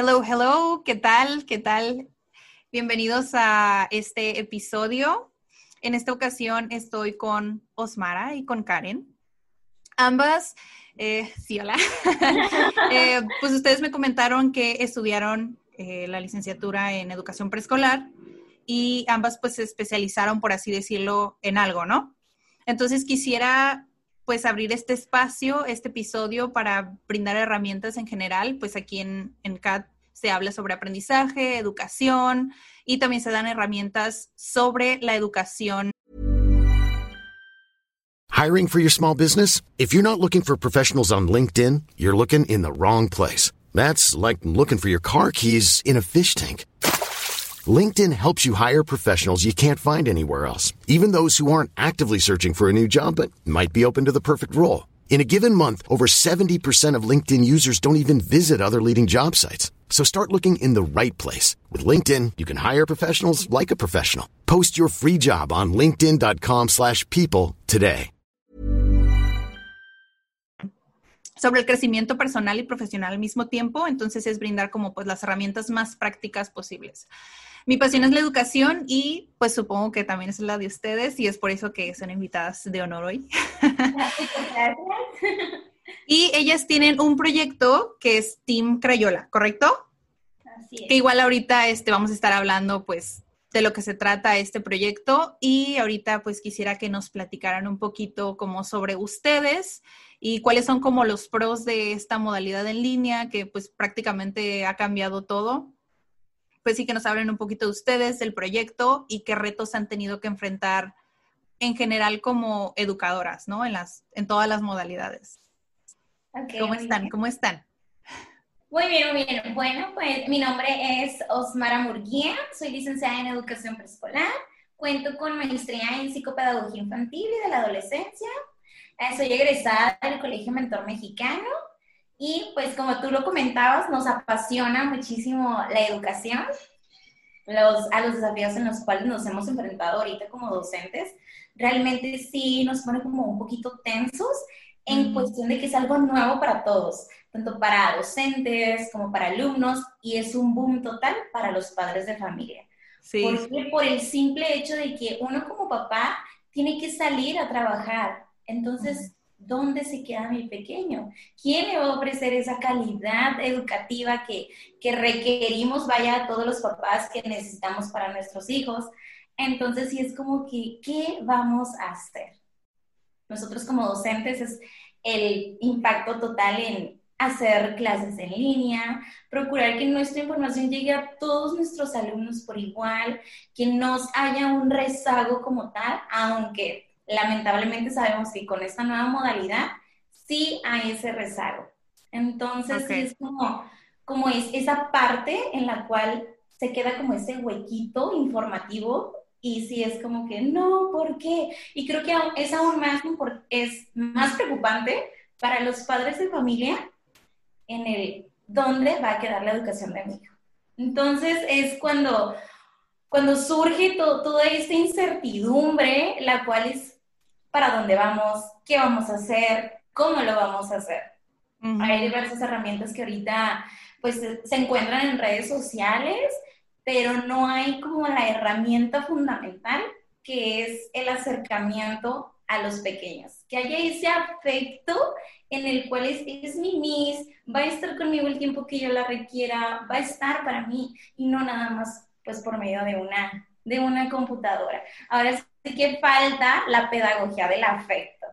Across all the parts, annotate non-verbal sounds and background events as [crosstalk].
Hello, hello, ¿qué tal? ¿Qué tal? Bienvenidos a este episodio. En esta ocasión estoy con Osmara y con Karen. Ambas, eh, sí, hola. [laughs] Eh, pues ustedes me comentaron que estudiaron eh, la licenciatura en educación preescolar y ambas pues se especializaron, por así decirlo, en algo, ¿no? Entonces quisiera pues abrir este espacio, este episodio para brindar herramientas en general, pues aquí en, en CAT se habla sobre aprendizaje, educación y también se dan herramientas sobre la educación. Hiring for your small business? If you're not looking for professionals on LinkedIn, you're looking in the wrong place. That's like looking for your car keys in a fish tank. LinkedIn helps you hire professionals you can't find anywhere else, even those who aren't actively searching for a new job but might be open to the perfect role. In a given month, over 70% of LinkedIn users don't even visit other leading job sites. So start looking in the right place. With LinkedIn, you can hire professionals like a professional. Post your free job on linkedin.com slash people today. Sobre el crecimiento personal y profesional al mismo tiempo, entonces es brindar como pues las herramientas más prácticas posibles. Mi pasión es la educación y pues supongo que también es la de ustedes y es por eso que son invitadas de honor hoy. Gracias. y ellas tienen un proyecto que es Team Crayola, ¿correcto? Así es. Que igual ahorita este, vamos a estar hablando pues de lo que se trata este proyecto y ahorita pues quisiera que nos platicaran un poquito como sobre ustedes y cuáles son como los pros de esta modalidad en línea que pues prácticamente ha cambiado todo pues sí que nos hablen un poquito de ustedes, del proyecto y qué retos han tenido que enfrentar en general como educadoras, ¿no? En, las, en todas las modalidades. ¿Cómo están? ¿Cómo están? Muy bien, muy bien. Bueno, pues mi nombre es Osmara Murguía, soy licenciada en Educación Preescolar, cuento con maestría en Psicopedagogía Infantil y de la Adolescencia, eh, soy egresada del Colegio Mentor Mexicano y pues como tú lo comentabas, nos apasiona muchísimo la educación, los, a los desafíos en los cuales nos hemos enfrentado ahorita como docentes. Realmente sí nos pone como un poquito tensos en cuestión de que es algo nuevo para todos, tanto para docentes como para alumnos, y es un boom total para los padres de familia. Sí. Porque por el simple hecho de que uno como papá tiene que salir a trabajar. Entonces, ¿dónde se queda mi pequeño? ¿Quién le va a ofrecer esa calidad educativa que, requerimos, vaya, a todos los papás que necesitamos para nuestros hijos? Entonces, sí es como que, ¿qué vamos a hacer? Nosotros como docentes es el impacto total en hacer clases en línea, procurar que nuestra información llegue a todos nuestros alumnos por igual, que no haya un rezago como tal, aunque lamentablemente sabemos que con esta nueva modalidad sí hay ese rezago. Entonces, es como, como es esa parte en la cual se queda como ese huequito informativo y sí es como que, no, ¿por qué? Y creo que es aún más, es más preocupante para los padres de familia en el dónde va a quedar la educación de mi hijo. Entonces es cuando, cuando surge toda esta incertidumbre, la cual es para dónde vamos, qué vamos a hacer, cómo lo vamos a hacer. Hay diversas herramientas que ahorita pues se encuentran en redes sociales, pero no hay como la herramienta fundamental que es el acercamiento a los pequeños, que haya ese afecto en el cual es, es mi Miss, va a estar conmigo el tiempo que yo la requiera, va a estar para mí y no nada más pues por medio de una, de una computadora. Ahora que falta la pedagogía del afecto.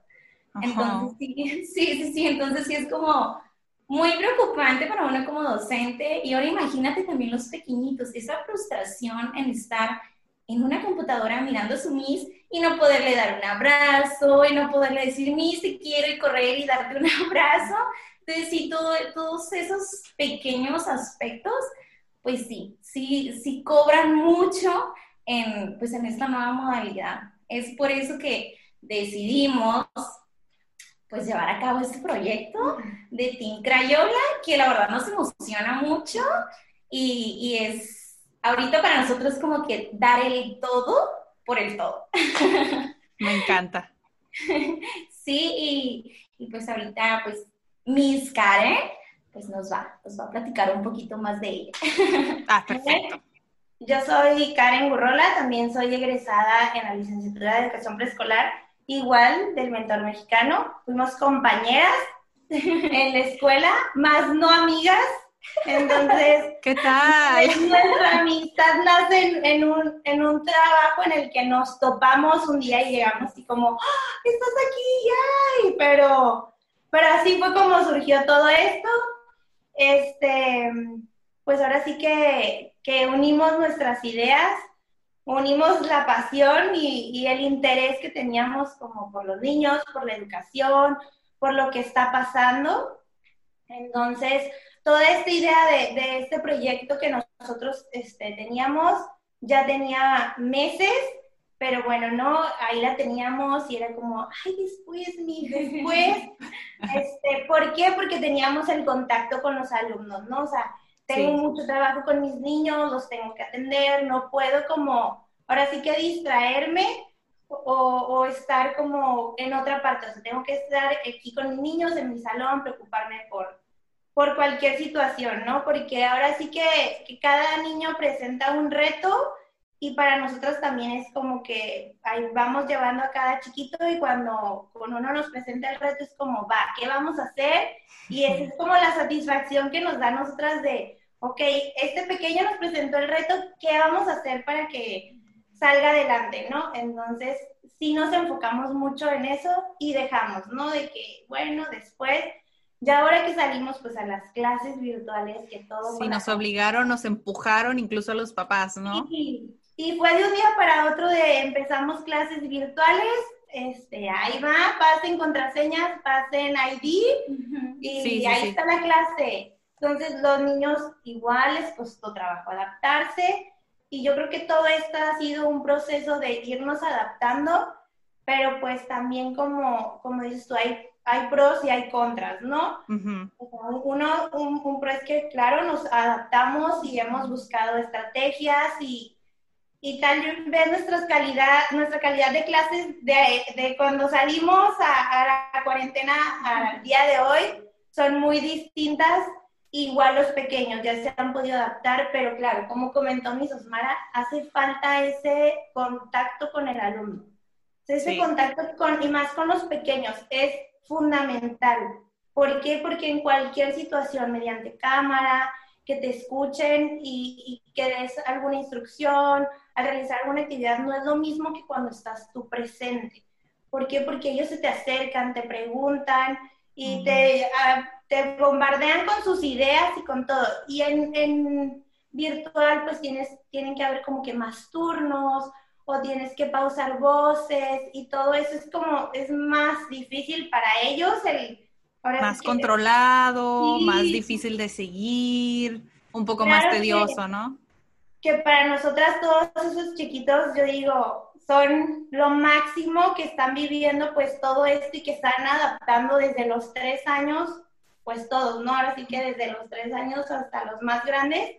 Entonces, [laughs] sí, sí, sí, entonces sí es como muy preocupante para uno como docente. Y ahora imagínate también los pequeñitos, esa frustración en estar en una computadora mirando a su Miss y no poderle dar un abrazo, y no poderle decir, Miss, te quiero y correr y darte un [laughs] abrazo. Entonces, sí, todo, todos esos pequeños aspectos, pues sí, sí, sí cobran mucho en, pues en esta nueva modalidad. Es por eso que decidimos pues llevar a cabo este proyecto de Team Crayola, que la verdad nos emociona mucho y, y es ahorita para nosotros como que dar el todo por el todo. [laughs] Me encanta. Sí, y, y pues ahorita pues Miss Karen pues nos va, nos va a platicar un poquito más de ella. Ah, perfecto. Yo soy Karen Gurrola, también soy egresada en la licenciatura de educación preescolar, igual del mentor mexicano. Fuimos compañeras [laughs] en la escuela, más no amigas. Entonces, [laughs] ¿qué tal? Nuestra amistad nace en, un, en un trabajo en el que nos topamos un día y llegamos y como, ¡Ah, estás aquí, ¡ay! Pero, pero así fue como surgió todo esto. Este, pues ahora sí que, que unimos nuestras ideas, unimos la pasión y, y el interés que teníamos como por los niños, por la educación, por lo que está pasando. Entonces, toda esta idea de, de este proyecto que nosotros este, teníamos ya tenía meses, pero bueno, no, ahí la teníamos y era como, ay, después, mi, después. [laughs] este, ¿Por qué? Porque teníamos el contacto con los alumnos, ¿no? O sea, tengo mucho trabajo con mis niños, los tengo que atender, no puedo como, ahora sí que distraerme o, estar como en otra parte, o sea, tengo que estar aquí con mis niños en mi salón, preocuparme por, por cualquier situación, ¿no? Porque ahora sí que, que cada niño presenta un reto y para nosotros también es como que ahí vamos llevando a cada chiquito y cuando, cuando uno nos presenta el reto es como, va, ¿qué vamos a hacer? Y esa es como la satisfacción que nos da a nosotras de, ok, este pequeño nos presentó el reto, ¿qué vamos a hacer para que salga adelante, ¿no? Entonces, sí nos enfocamos mucho en eso y dejamos, ¿no? De que, bueno, después, ya ahora que salimos pues a las clases virtuales, que todo... Sí, nos obligaron, nos empujaron incluso a los papás, ¿no? Sí, y fue de un día para otro de empezamos clases virtuales, este, ahí va, pasen contraseñas, pasen ID y ahí está la clase. Entonces los niños igual les costó trabajo adaptarse y yo creo que todo esto ha sido un proceso de irnos adaptando, pero pues también como, como dices tú, hay, hay pros y hay contras, ¿no? Uno, un, un pro es que claro, nos adaptamos y hemos buscado estrategias y, y tal vez nuestra calidad, nuestra calidad de clases de, de cuando salimos a, la cuarentena al día de hoy son muy distintas. Igual los pequeños ya se han podido adaptar, pero claro, como comentó mi Osmara, hace falta ese contacto con el alumno. Ese contacto con, y más con los pequeños es fundamental. ¿Por qué? Porque en cualquier situación, mediante cámara, que te escuchen y, y que des alguna instrucción, al realizar alguna actividad no es lo mismo que cuando estás tú presente. ¿Por qué? Porque ellos se te acercan, te preguntan y te, ah, te bombardean con sus ideas y con todo. Y en, en virtual pues tienes, tienen que haber como que más turnos o tienes que pausar voces y todo eso es como, es más difícil para ellos el... más controlado, más difícil de seguir, un poco más tedioso, ¿no? que para nosotras todos esos chiquitos, yo digo, son lo máximo que están viviendo pues todo esto y que están adaptando desde los tres años, pues todos, ¿no? Ahora sí que desde los tres años hasta los más grandes,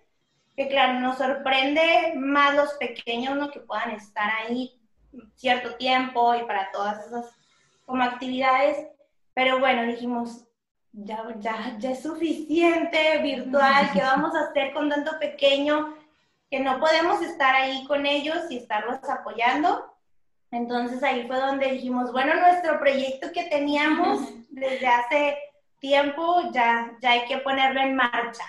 que claro, nos sorprende más los pequeños, ¿no? Que puedan estar ahí cierto tiempo y para todas esas como actividades, pero bueno, dijimos, ya, ya, ya es suficiente virtual, ¿qué [laughs] vamos a hacer con tanto pequeño? que no podemos estar ahí con ellos y estarlos apoyando. Entonces ahí fue donde dijimos, bueno, nuestro proyecto que teníamos desde hace tiempo ya, ya hay que ponerlo en marcha.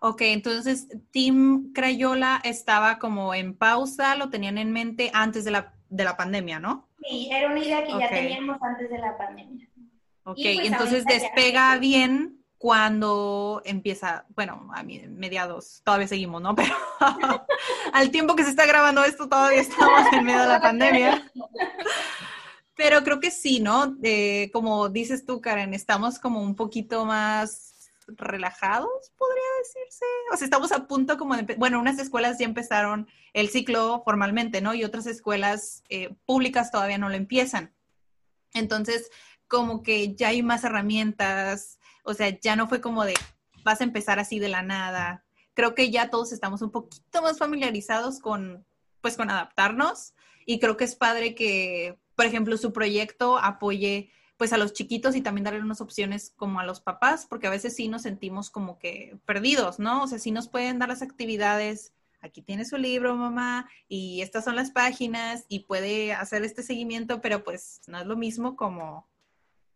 Ok, entonces Team Crayola estaba como en pausa, lo tenían en mente antes de la, de la pandemia, ¿no? Sí, era una idea que ya teníamos antes de la pandemia. Ok, pues, entonces despega bien cuando empieza, bueno, a mediados, todavía seguimos, ¿no? [laughs] Pero al tiempo que se está grabando esto, todavía estamos en medio de la pandemia. Pero creo que sí, ¿no? como dices tú, Karen, estamos como un poquito más relajados, podría decirse. O sea, estamos a punto como de, bueno, unas escuelas ya empezaron el ciclo formalmente, ¿no? Y otras escuelas eh, públicas todavía no lo empiezan. Entonces, como que ya hay más herramientas, o sea, ya no fue como de vas a empezar así de la nada. Creo que ya todos estamos un poquito más familiarizados con, pues, con adaptarnos y creo que es padre que, por ejemplo, su proyecto apoye pues a los chiquitos y también darle unas opciones como a los papás, porque a veces sí nos sentimos como que perdidos, ¿no? O sea, sí nos pueden dar las actividades, aquí tiene su libro, mamá, y estas son las páginas, y puede hacer este seguimiento, pero pues no es lo mismo como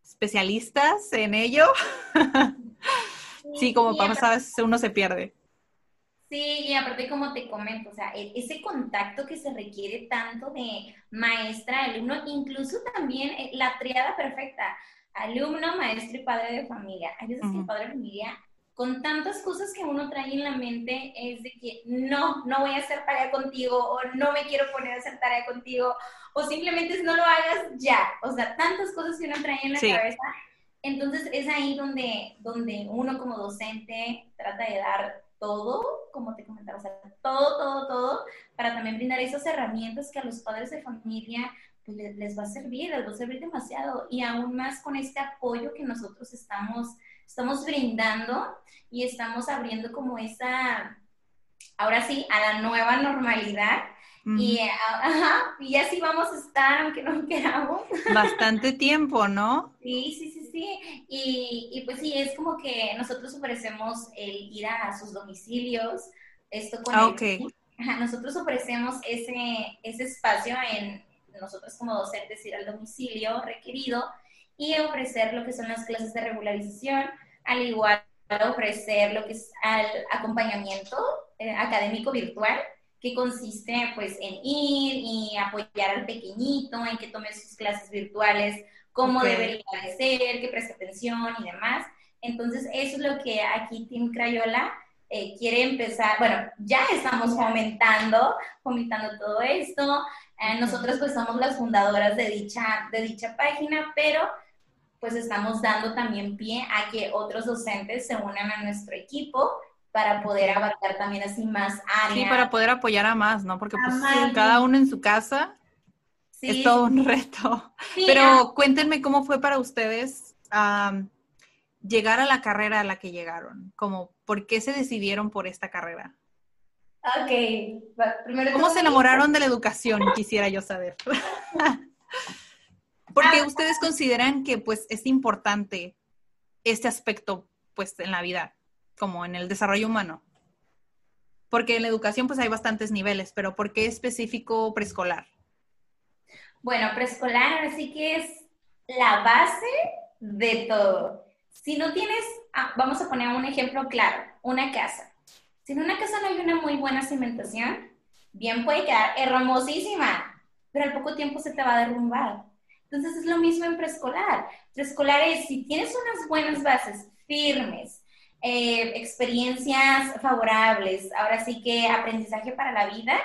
especialistas en ello. [laughs] sí, como papás a veces uno se pierde. Sí, y aparte como te comento, o sea, e-, ese contacto que se requiere tanto de maestra, alumno, incluso también eh, la triada perfecta, alumno, maestro y padre de familia. Hay veces que el padre de familia, con tantas cosas que uno trae en la mente, es de que no, no voy a hacer tarea contigo, o no me quiero poner a hacer tarea contigo, o simplemente no lo hagas ya. O sea, tantas cosas que uno trae en la cabeza. Entonces es ahí donde, donde uno como docente trata de dar todo, como te comentaba, o sea, todo, todo, todo, para también brindar esas herramientas que a los padres de familia pues, les, va a servir, les va a servir demasiado, y aún más con este apoyo que nosotros estamos, estamos brindando y estamos abriendo como esa, ahora sí, a la nueva normalidad, y, ajá, y así vamos a estar, aunque no [laughs] queramos. Bastante tiempo, ¿no? Sí, sí, sí, sí. Y, y, pues sí, es como que nosotros ofrecemos el ir a sus domicilios, esto con ah, ajá, nosotros ofrecemos ese, ese espacio en nosotros como docentes ir al domicilio requerido y ofrecer lo que son las clases de regularización, al igual ofrecer lo que es al acompañamiento eh, académico virtual que consiste pues en ir y apoyar al pequeñito, en que tome sus clases virtuales, cómo debería de ser, que preste atención y demás. Entonces, eso es lo que aquí Team Crayola eh, quiere empezar, bueno, ya estamos fomentando, fomentando todo esto. Eh, nosotros pues somos las fundadoras de dicha, de dicha página, pero pues estamos dando también pie a que otros docentes se unan a nuestro equipo para poder abarcar también así más áreas. Sí, para poder apoyar a más, ¿no? Porque pues cada uno en su casa es todo un [laughs] reto. Pero ah. cuéntenme cómo fue para ustedes llegar a la carrera a la que llegaron. Como, ¿por qué se decidieron por esta carrera? Ok, primero... ¿Cómo se enamoraron de la educación? Quisiera yo saber. [laughs] Porque ustedes consideran que pues es importante este aspecto pues en la vida como en el desarrollo humano? Porque en la educación pues hay bastantes niveles, pero ¿por qué específico preescolar? Bueno, preescolar ahora sí que es la base de todo. Si no tienes, ah, vamos a poner un ejemplo claro, una casa. Si en una casa no hay una muy buena cimentación, bien puede quedar hermosísima, pero al poco tiempo se te va a derrumbar. Entonces es lo mismo en preescolar. Preescolar es, si tienes unas buenas bases firmes, eh, experiencias favorables, ahora sí que aprendizaje para la vida,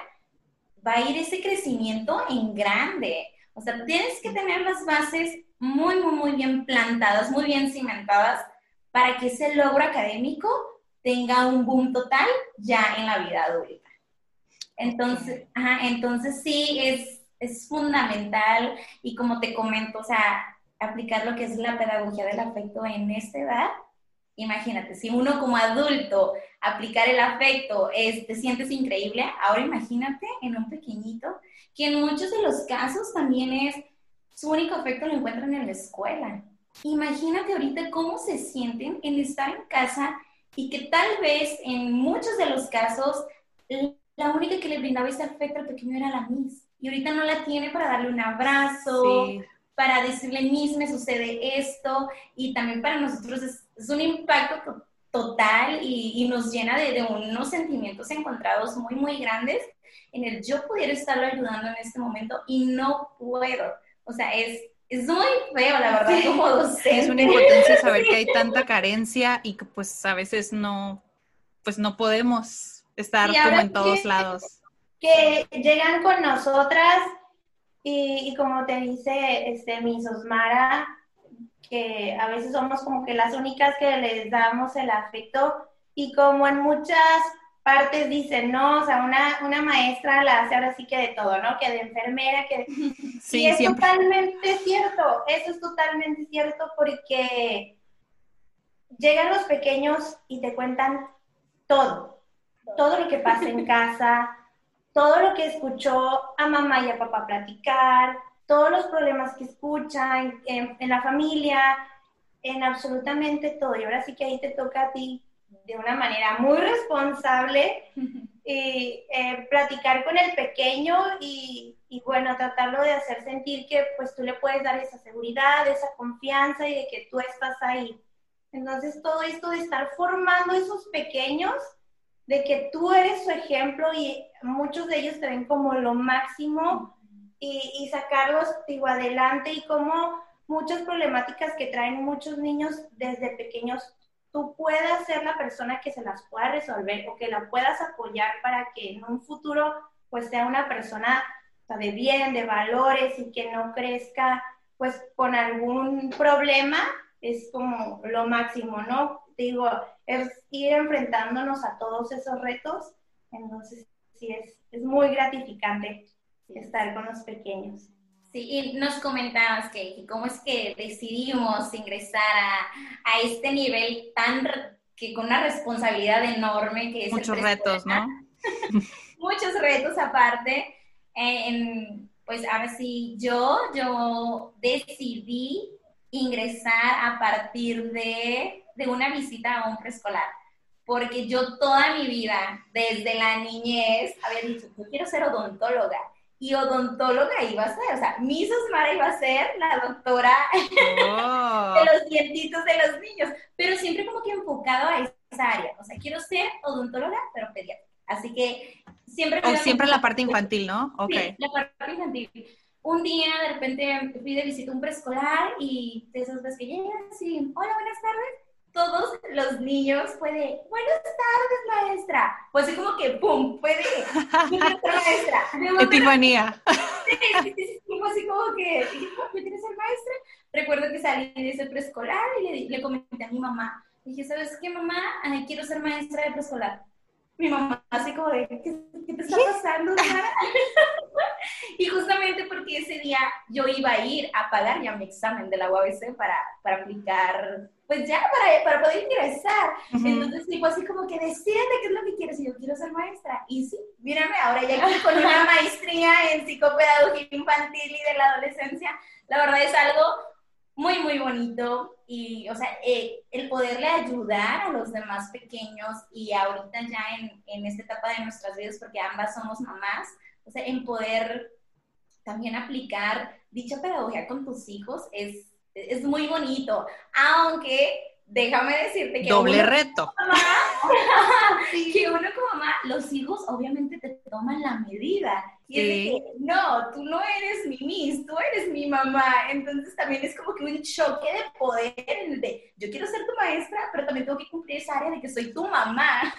va a ir ese crecimiento en grande. O sea, tienes que tener las bases muy, muy, muy bien plantadas, muy bien cimentadas, para que ese logro académico tenga un boom total ya en la vida adulta. Entonces, entonces sí, es, es fundamental y como te comento, o sea, aplicar lo que es la pedagogía del afecto en esta edad Imagínate, si uno como adulto aplicar el afecto es, te sientes increíble, ahora imagínate en un pequeñito, que en muchos de los casos también es, su único afecto lo encuentran en la escuela. Imagínate ahorita cómo se sienten en estar en casa y que tal vez en muchos de los casos la única que le brindaba ese afecto al pequeño era la Miss. Y ahorita no la tiene para darle un abrazo, para decirle, Miss, me sucede esto. Y también para nosotros es es un impacto total y, nos llena de, unos sentimientos encontrados muy, muy grandes en el yo pudiera estarlo ayudando en este momento y no puedo. O sea, es, es muy feo, la verdad, como docente. Es una impotencia saber que hay tanta carencia y que pues a veces no, pues no podemos estar como en todos lados. Que llegan con nosotras y, y como te dice este, mi Sosmara, que a veces somos como que las únicas que les damos el afecto y como en muchas partes dicen, no, o sea, una, una maestra la hace ahora sí que de todo, ¿no? Que de enfermera, que [laughs] Sí, y es totalmente cierto, eso es totalmente cierto porque llegan los pequeños y te cuentan todo, todo lo que pasa en [laughs] casa, todo lo que escuchó a mamá y a papá platicar, todos los problemas que escuchan en, en la familia, en absolutamente todo. Y ahora sí que ahí te toca a ti de una manera muy responsable [laughs] y, eh, platicar con el pequeño y, y, bueno, tratarlo de hacer sentir que pues tú le puedes dar esa seguridad, esa confianza y de que tú estás ahí. Entonces todo esto de estar formando esos pequeños, de que tú eres su ejemplo y muchos de ellos te ven como lo máximo y, y sacarlos digo, adelante y como muchas problemáticas que traen muchos niños desde pequeños, tú puedas ser la persona que se las pueda resolver o que la puedas apoyar para que en un futuro pues sea una persona de bien, de valores y que no crezca pues con algún problema, es como lo máximo, ¿no? Digo, es ir enfrentándonos a todos esos retos, entonces sí es, es muy gratificante estar con los pequeños. Sí, y nos comentabas que cómo es que decidimos ingresar a, este nivel tan que con una responsabilidad enorme que es muchos retos, ¿no? [laughs] muchos retos aparte. pues ahora sí, yo yo decidí ingresar a partir de, de una visita a un preescolar porque yo toda mi vida, desde la niñez, había dicho, yo quiero ser odontóloga y odontóloga iba a ser, o sea, mi Osmara iba a ser la doctora oh. [laughs] de los dientitos de los niños, pero siempre como que enfocado a esa área, o sea, quiero ser odontóloga, pero pediatra. Así que siempre... O siempre la parte infantil, ¿no? Ok. Sí, la parte infantil. Un día de repente fui de visita a un preescolar y de esas veces que llegas y, hola, buenas tardes, todos los niños fue de, buenas tardes, maestra. Pues así como que, ¡pum! Fue de, maestra. [laughs] Epifanía. [laughs] Sí, sí, sí, fue así como que, ¿me tienes ser maestra? Recuerdo que salí de ese preescolar y le, le comenté a mi mamá. Dije, ¿sabes qué, mamá? Ay, quiero ser maestra de preescolar mi mamá así como de, ¿qué, te está pasando, [laughs] [laughs] y justamente porque ese día yo iba a ir a pagar ya mi examen de la UABC para, para aplicar, pues ya para, para poder ingresar. Entonces, tipo así como que decídete qué es lo que quieres y yo quiero ser maestra. Y sí, mírame, ahora ya con una [laughs] maestría en psicopedagogía infantil y de la adolescencia, la verdad es algo muy, muy bonito y, o sea, eh, el poderle ayudar a los demás pequeños y ahorita ya en, en, esta etapa de nuestras vidas, porque ambas somos mamás, o sea, en poder también aplicar dicha pedagogía con tus hijos es, es muy bonito, aunque déjame decirte que... Doble reto. [laughs] que uno como mamá, los hijos obviamente te toman la medida. Y es de que, no, tú no eres mi miss, tú eres mi mamá. Entonces también es como que un choque de poder de, yo quiero ser tu maestra, pero también tengo que cumplir esa área de que soy tu mamá.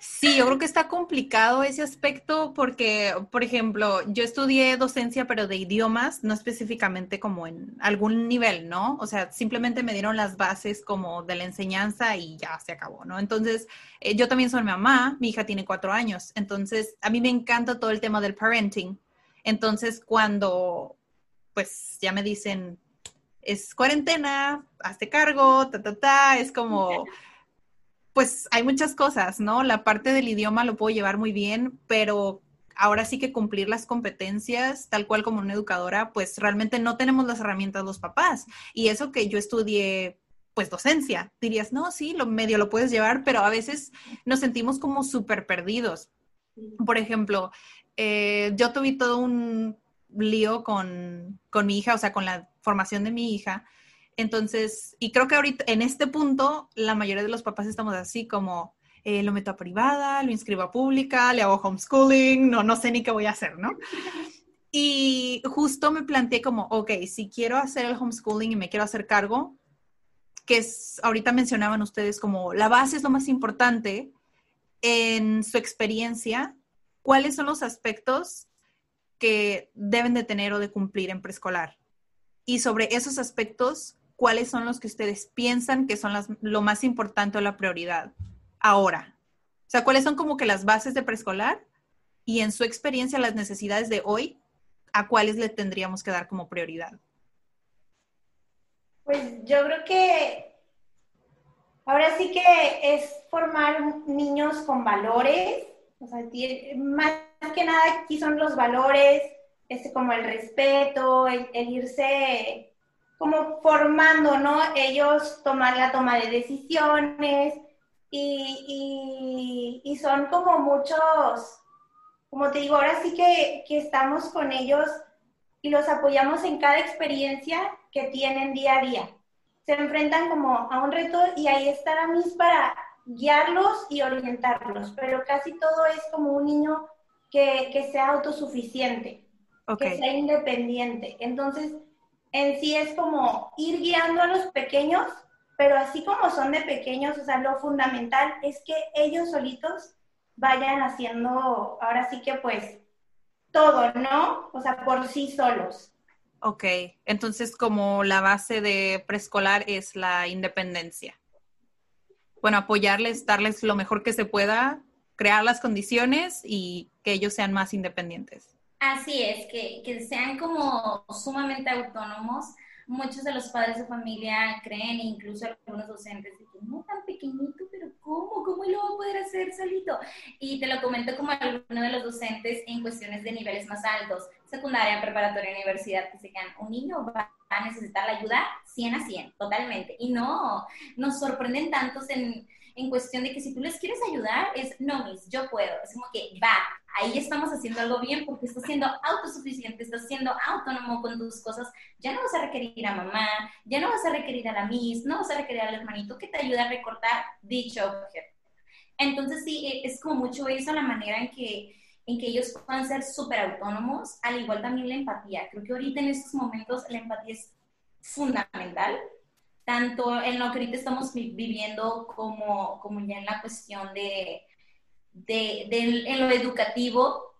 Sí, yo creo que está complicado ese aspecto porque, por ejemplo, yo estudié docencia, pero de idiomas, no específicamente como en algún nivel, ¿no? O sea, simplemente me dieron las bases como de la enseñanza y ya se acabó, ¿no? Entonces, eh, yo también soy mamá, mi hija tiene cuatro años, entonces a mí me encanta todo el tema del parenting. Entonces, cuando, pues, ya me dicen, es cuarentena, hazte cargo, ta, ta, ta, es como pues hay muchas cosas, ¿no? La parte del idioma lo puedo llevar muy bien, pero ahora sí que cumplir las competencias, tal cual como una educadora, pues realmente no tenemos las herramientas los papás. Y eso que yo estudié, pues docencia, dirías, no, sí, lo medio lo puedes llevar, pero a veces nos sentimos como súper perdidos. Por ejemplo, eh, yo tuve todo un lío con, con mi hija, o sea, con la formación de mi hija, entonces, y creo que ahorita, en este punto, la mayoría de los papás estamos así como, eh, lo meto a privada, lo inscribo a pública, le hago homeschooling, no, no sé ni qué voy a hacer, ¿no? Y justo me planteé como, ok, si quiero hacer el homeschooling y me quiero hacer cargo, que es, ahorita mencionaban ustedes como la base es lo más importante, en su experiencia, ¿cuáles son los aspectos que deben de tener o de cumplir en preescolar? Y sobre esos aspectos, cuáles son los que ustedes piensan que son lo más importante o la prioridad ahora. O sea, cuáles son como que las bases de preescolar y en su experiencia las necesidades de hoy, a cuáles le tendríamos que dar como prioridad. Pues yo creo que ahora sí que es formar niños con valores, o sea, más que nada aquí son los valores, este, como el respeto, el, irse como formando, ¿no? Ellos tomar la toma de decisiones y, y, son como muchos, como te digo, ahora sí que, que estamos con ellos y los apoyamos en cada experiencia que tienen día a día. Se enfrentan como a un reto y ahí está la mis para guiarlos y orientarlos, pero casi todo es como un niño que, que sea autosuficiente, que sea independiente. Entonces, en sí es como ir guiando a los pequeños, pero así como son de pequeños, o sea, lo fundamental es que ellos solitos vayan haciendo, ahora sí que pues, todo, ¿no? O sea, por sí solos. Ok, entonces como la base de preescolar es la independencia. Bueno, apoyarles, darles lo mejor que se pueda, crear las condiciones y que ellos sean más independientes. Así es, que, que sean como sumamente autónomos muchos de los padres de familia creen, incluso algunos docentes, que no tan pequeñito, pero ¿cómo? ¿Cómo lo va a poder hacer solito? Y te lo comento como alguno de los docentes en cuestiones de niveles más altos, secundaria, preparatoria, universidad, que se quedan, un niño va a necesitar la ayuda 100 a 100, totalmente. Y no, nos sorprenden tantos en, en cuestión de que si tú les quieres ayudar, es, no, mis, yo puedo. Es como que va, ahí estás haciendo algo bien porque estás siendo autosuficiente, estás siendo autónomo con tus cosas, ya no vas a requerir a mamá, ya no vas a requerir a la miss, no vas a requerir al hermanito que te ayude a recortar dicho objeto. Entonces sí, e, es como mucho eso la manera en que, en que ellos puedan ser súper autónomos, al igual también la empatía. Creo que ahorita en estos momentos la empatía es fundamental, tanto en lo que ahorita estamos viviendo como, como ya en la cuestión de de, en lo educativo,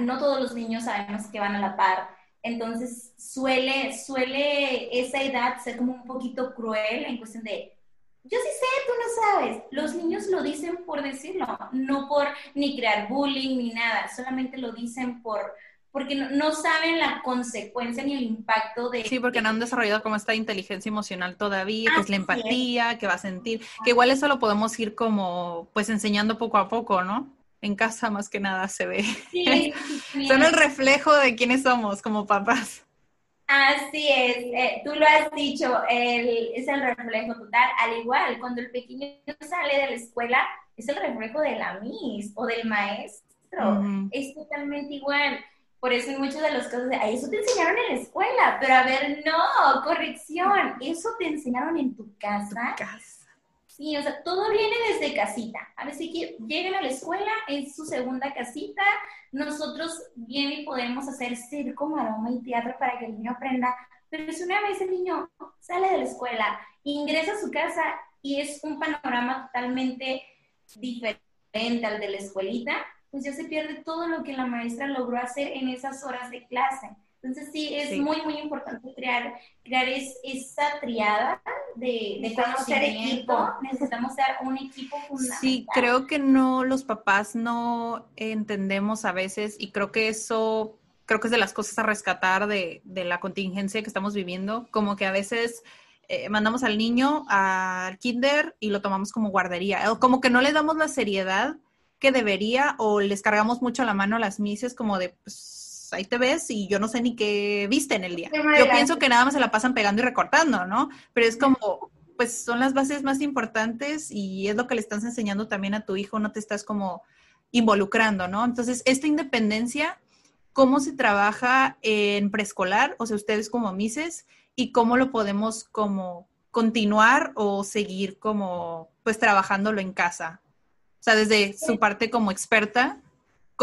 no todos los niños sabemos que van a la par. Entonces suele, suele esa edad ser como un poquito cruel en cuestión de, yo sí sé, tú no sabes. Los niños lo dicen por decirlo, no por ni crear bullying ni nada, solamente lo dicen por, porque no, saben la consecuencia ni el impacto de... Sí, porque no han desarrollado como esta inteligencia emocional todavía, que es la empatía, que va a sentir, que igual eso lo podemos ir como pues enseñando poco a poco, ¿no? En casa más que nada se ve. Sí, [laughs] Son el reflejo de quiénes somos como papás. Así es, eh, tú lo has dicho, es el reflejo total. Al igual, cuando el pequeño sale de la escuela, es el reflejo de la Miss o del maestro. Es totalmente igual. Por eso en muchos de los casos, de, eso te enseñaron en la escuela, pero a ver, no, corrección, eso te enseñaron en tu casa. casa. Sí, o sea, todo viene desde casita. A veces llegan a la escuela, es su segunda casita, nosotros bien y podemos hacer circo, maroma y teatro para que el niño aprenda, pero si una vez el niño sale de la escuela, ingresa a su casa y es un panorama totalmente diferente al de la escuelita, pues ya se pierde todo lo que la maestra logró hacer en esas horas de clase. Entonces sí, es muy, muy importante crear, crear esa triada de, de conocer equipo. Necesitamos ser un equipo fundamental. Sí, creo que no, los papás no entendemos a veces y creo que eso, creo que es de las cosas a rescatar de, de la contingencia que estamos viviendo, como que a veces... Eh, mandamos al niño al kinder y lo tomamos como guardería, como que no le damos la seriedad que debería o les cargamos mucho la mano a las mises como de, pues ahí te ves y yo no sé ni qué viste en el día. Yo pienso que nada más se la pasan pegando y recortando, ¿no? Pero es como, pues son las bases más importantes y es lo que le estás enseñando también a tu hijo, no te estás como involucrando, ¿no? Entonces, esta independencia, ¿cómo se trabaja en preescolar? O sea, ustedes como mises, y cómo lo podemos como continuar o seguir como pues trabajándolo en casa. O sea, desde su parte como experta,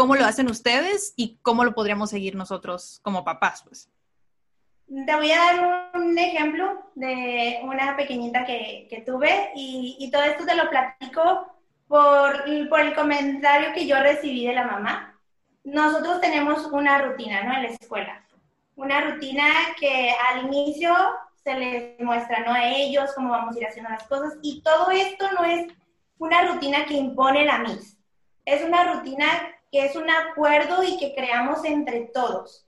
¿cómo lo hacen ustedes y cómo lo podríamos seguir nosotros como papás? Pues? Te voy a dar un ejemplo de una pequeñita que, tuve y, todo esto te lo platico por, por el comentario que yo recibí de la mamá. Nosotros tenemos una rutina, ¿no? En la escuela. Una rutina que al inicio se les muestra, ¿no? A ellos, cómo vamos a ir haciendo las cosas. Y todo esto no es una rutina que impone la MIS. Es una rutina que es un acuerdo y que creamos entre todos,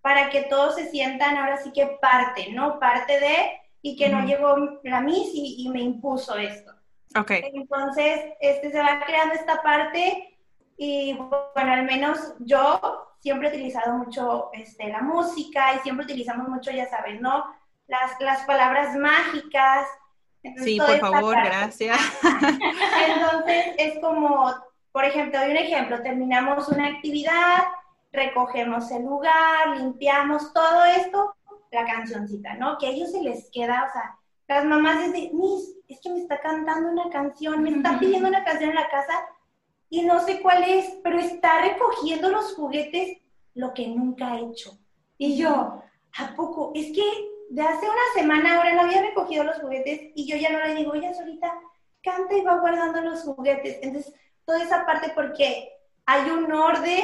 para que todos se sientan ahora sí que parte, ¿no? Parte de, y que no llegó la MIS y, me impuso esto. Ok. Entonces, este, se va creando esta parte y, bueno, al menos yo siempre he utilizado mucho este, la música y siempre utilizamos mucho, ya sabes, ¿no? Las, las palabras mágicas. sí, por favor, gracias. [laughs] Entonces, es como, por ejemplo, doy un ejemplo, terminamos una actividad, recogemos el lugar, limpiamos todo esto, la cancioncita, ¿no? Que a ellos se les queda, o sea, las mamás dicen, Miss, es que me está cantando una canción, me está pidiendo una canción en la casa y no sé cuál es, pero está recogiendo los juguetes lo que nunca ha hecho. Y yo, ¿a poco? Es que de hace una semana ahora no había recogido los juguetes y yo ya no le digo, ella solita canta y va guardando los juguetes. Entonces, toda esa parte porque hay un orden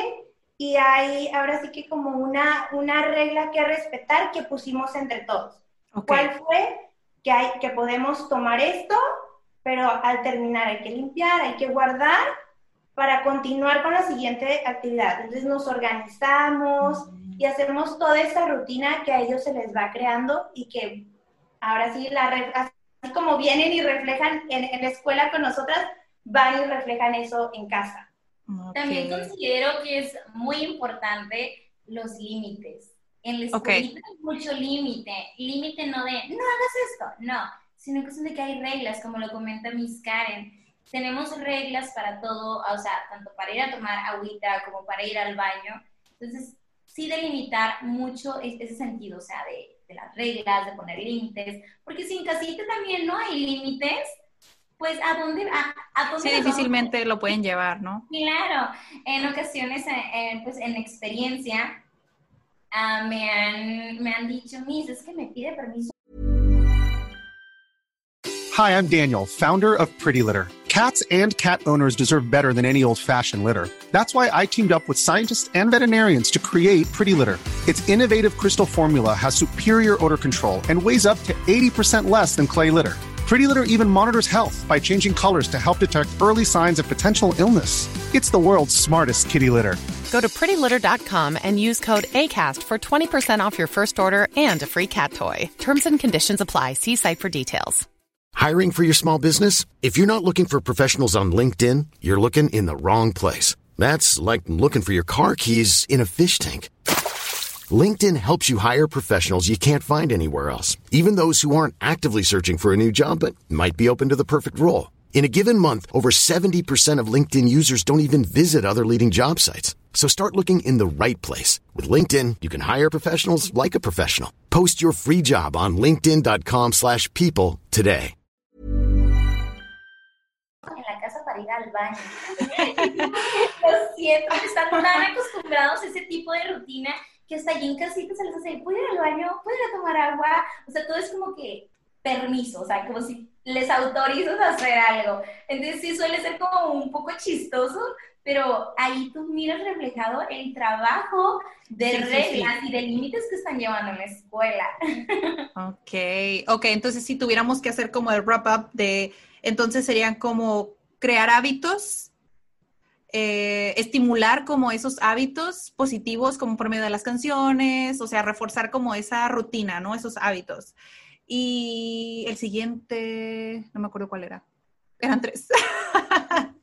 y hay ahora sí que como una, una regla que respetar que pusimos entre todos. ¿Cuál fue? Que, hay, que podemos tomar esto, pero al terminar hay que limpiar, hay que guardar para continuar con la siguiente actividad. Entonces nos organizamos y hacemos toda esta rutina que a ellos se les va creando y que ahora sí, la, así como vienen y reflejan en, en la escuela con nosotras, van y reflejan eso en casa. También considero que es muy importante los límites. En la escuela hay mucho límite. Límite no de, no hagas esto, no, sino que de que hay reglas, como lo comenta Miss Karen. Tenemos reglas para todo, o sea, tanto para ir a tomar agüita como para ir al baño. Entonces, sí delimitar mucho ese sentido, o sea, de, de las reglas, de poner límites, porque si en casita también no hay límites, pues a dónde, a, a sí, difícilmente lo pueden llevar, ¿no? Claro, en ocasiones, eh, eh, pues en experiencia, uh, me, han, me han dicho, Miss, es que me pide permiso. Hi, I'm Daniel, founder of Pretty Litter. Cats and cat owners deserve better than any old-fashioned litter. That's why I teamed up with scientists and veterinarians to create Pretty Litter. Its innovative crystal formula has superior odor control and weighs up to 80% less than clay litter. Pretty Litter even monitors health by changing colors to help detect early signs of potential illness. It's the world's smartest kitty litter. Go to prettylitter.com and use code ACAST for 20% off your first order and a free cat toy. Terms and conditions apply. See site for details. Hiring for your small business? If you're not looking for professionals on LinkedIn, you're looking in the wrong place. That's like looking for your car keys in a fish tank. LinkedIn helps you hire professionals you can't find anywhere else, even those who aren't actively searching for a new job but might be open to the perfect role. In a given month, over 70% of LinkedIn users don't even visit other leading job sites. So start looking in the right place. With LinkedIn, you can hire professionals like a professional. Post your free job on linkedin.com slash people today. En la casa para ir al baño. [laughs] Lo siento, están tan acostumbrados a ese tipo de rutina que hasta allí en casita se les hace, ¿puedo ir al baño? ¿Puedo ir a tomar agua? O sea, todo es como que permiso, o sea, como si les autorizas a hacer algo. Entonces sí suele ser como un poco chistoso, pero ahí tú miras reflejado el trabajo de reglas y de límites que están llevando en la escuela. [laughs] Ok, ok, entonces si tuviéramos que hacer como el wrap-up de, entonces serían como crear hábitos eh, estimular como esos hábitos positivos como por medio de las canciones, o sea, reforzar como esa rutina, ¿no? Esos hábitos. Y el siguiente, no me acuerdo cuál era. Eran tres. [laughs]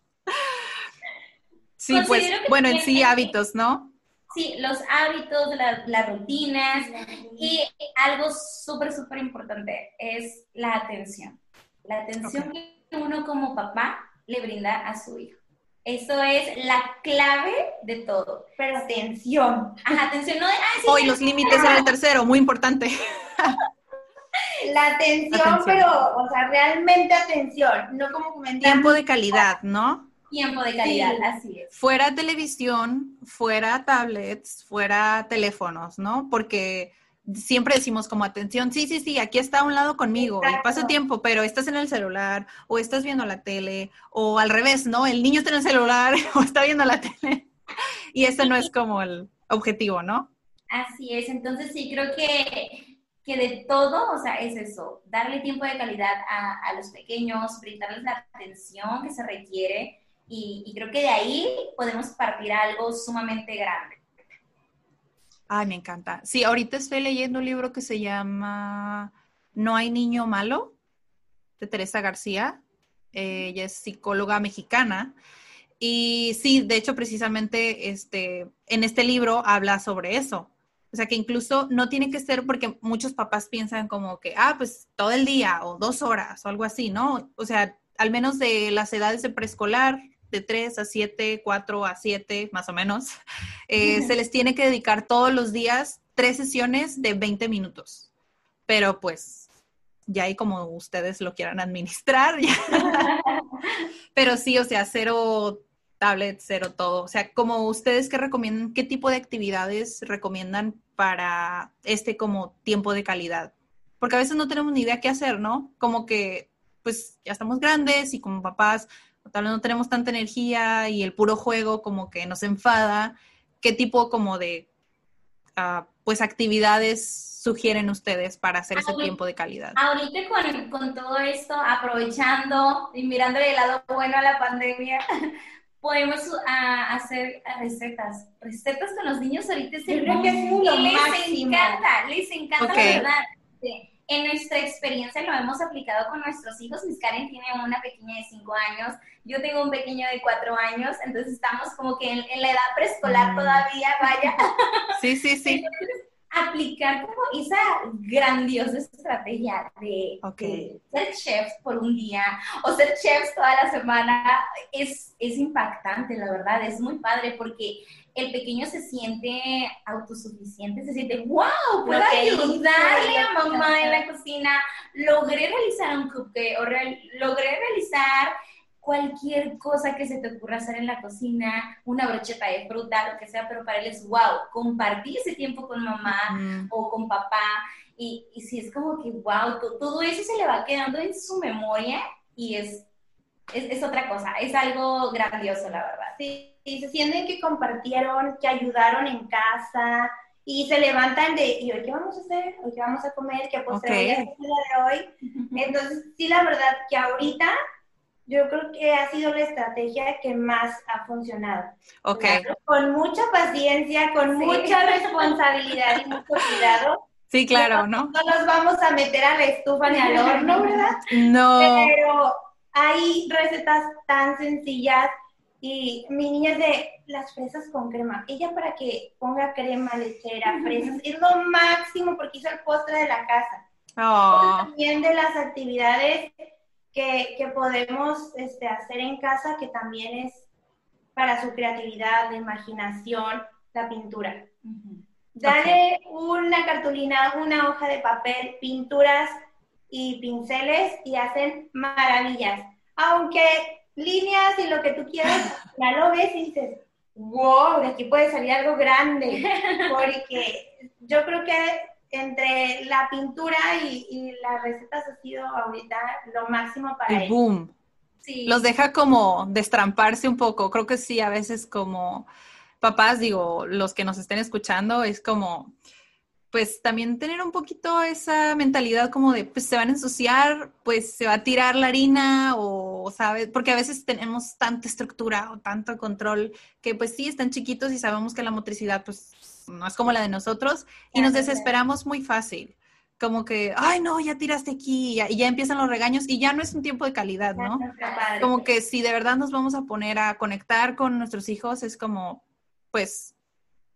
sí, pues, bueno, en sí hábitos, ¿no? Sí, los hábitos, las rutinas y algo súper, súper importante es la atención. La atención que uno como papá le brinda a su hijo. Eso es la clave de todo. Pero atención. Ajá, atención. No de, Hoy los límites eran el tercero, muy importante. [laughs] La atención, pero, o sea, realmente atención, no como comentar. Tiempo de calidad, ¿no? Tiempo de calidad, así es. Fuera televisión, fuera tablets, fuera teléfonos, ¿no? Porque siempre decimos como atención, sí, sí, sí, aquí está a un lado conmigo y pasa tiempo, pero estás en el celular o estás viendo la tele o al revés, ¿no? El niño está en el celular [laughs] o está viendo la tele y ese no es como el objetivo, ¿no? Así es, entonces sí, creo que, que de todo, o sea, es eso, darle tiempo de calidad a, a los pequeños, brindarles la atención que se requiere y, y creo que de ahí podemos partir a algo sumamente grande. Ay, me encanta. Sí, ahorita estoy leyendo un libro que se llama No hay niño malo, de Teresa García. ella es psicóloga mexicana. Y sí, de hecho, precisamente este, en este libro habla sobre eso. O sea, que incluso no tiene que ser porque muchos papás piensan como que, ah, pues todo el día o dos horas o algo así, ¿no? O sea, al menos de las edades de preescolar, de 3 a 7, 4 a 7, más o menos, [laughs] eh, se les tiene que dedicar todos los días tres sesiones de 20 minutos. Pero pues ya ahí como ustedes lo quieran administrar. [laughs] Pero sí, o sea, cero tablet, cero todo. O sea, como ustedes que recomiendan, ¿qué tipo de actividades recomiendan para este como tiempo de calidad? Porque a veces no tenemos ni idea qué hacer, ¿no? Como que pues ya estamos grandes y como papás tal vez no tenemos tanta energía y el puro juego como que nos enfada. ¿Qué tipo como de uh, pues actividades sugieren ustedes para hacer ese tiempo de calidad? Ahorita con, con todo esto, aprovechando y mirándole el lado bueno a la pandemia, [laughs] podemos uh, hacer recetas. Recetas con los niños ahorita es el que es lo les máximo. encanta, les encanta verdad. Sí. En nuestra experiencia lo hemos aplicado con nuestros hijos. Miss Karen tiene una pequeña de 5 años, yo tengo un pequeño de 4 años, entonces estamos como que en, en la edad preescolar Mm. todavía, vaya. [laughs] Sí, sí, sí. Entonces, aplicar como esa grandiosa estrategia de, de ser chefs por un día o ser chefs toda la semana es, es impactante, la verdad, es muy padre porque el pequeño se siente autosuficiente, se siente, wow, puedo ayudarle a mamá en la hice". cocina, logré realizar un cupcake o real- logré realizar cualquier cosa que se te ocurra hacer en la cocina, una brocheta de fruta, lo que sea, pero para él es wow, compartir ese tiempo con mamá Mm, o con papá, y, y sí es como que wow, to- todo eso se le va quedando en su memoria y es, es, es otra cosa, es algo grandioso, la verdad. Sí, se sienten que compartieron, que ayudaron en casa y se levantan de, ¿y hoy qué vamos a hacer? ¿Hoy qué vamos a comer? ¿Qué postre voy a de hoy? Entonces, sí, la verdad que ahorita yo creo que ha sido la estrategia que más ha funcionado. ok. Claro, Con mucha paciencia, con Sí. mucha responsabilidad y mucho cuidado. Sí, claro, ¿no? No nos vamos a meter a la estufa ni al horno, ¿verdad? No. Pero hay recetas tan sencillas y mi niña es de las fresas con crema. Ella para que ponga crema lechera, fresas, es lo máximo porque hizo el postre de la casa. Oh, También de las actividades que, que podemos este, hacer en casa, que también es para su creatividad, la imaginación, la pintura. Dale una cartulina, una hoja de papel, pinturas y pinceles y hacen maravillas. Aunque líneas y lo que tú quieras, ya lo ves y dices, wow, de aquí puede salir algo grande. Porque yo creo que entre la pintura y, y las recetas ha sido ahorita lo máximo para el boom. Sí. Los deja como destramparse un poco. Creo que sí, a veces como papás, digo, los que nos estén escuchando, es como, pues también tener un poquito esa mentalidad como de, pues se van a ensuciar, pues se va a tirar la harina o, ¿sabes? Porque a veces tenemos tanta estructura o tanto control que pues sí, están chiquitos y sabemos que la motricidad pues no es como la de nosotros y nos desesperamos muy fácil. Como que, ay, no, ya tiraste aquí y ya, y ya empiezan los regaños y ya no es un tiempo de calidad, ¿no? Como que si de verdad nos vamos a poner a conectar con nuestros hijos, es como, pues,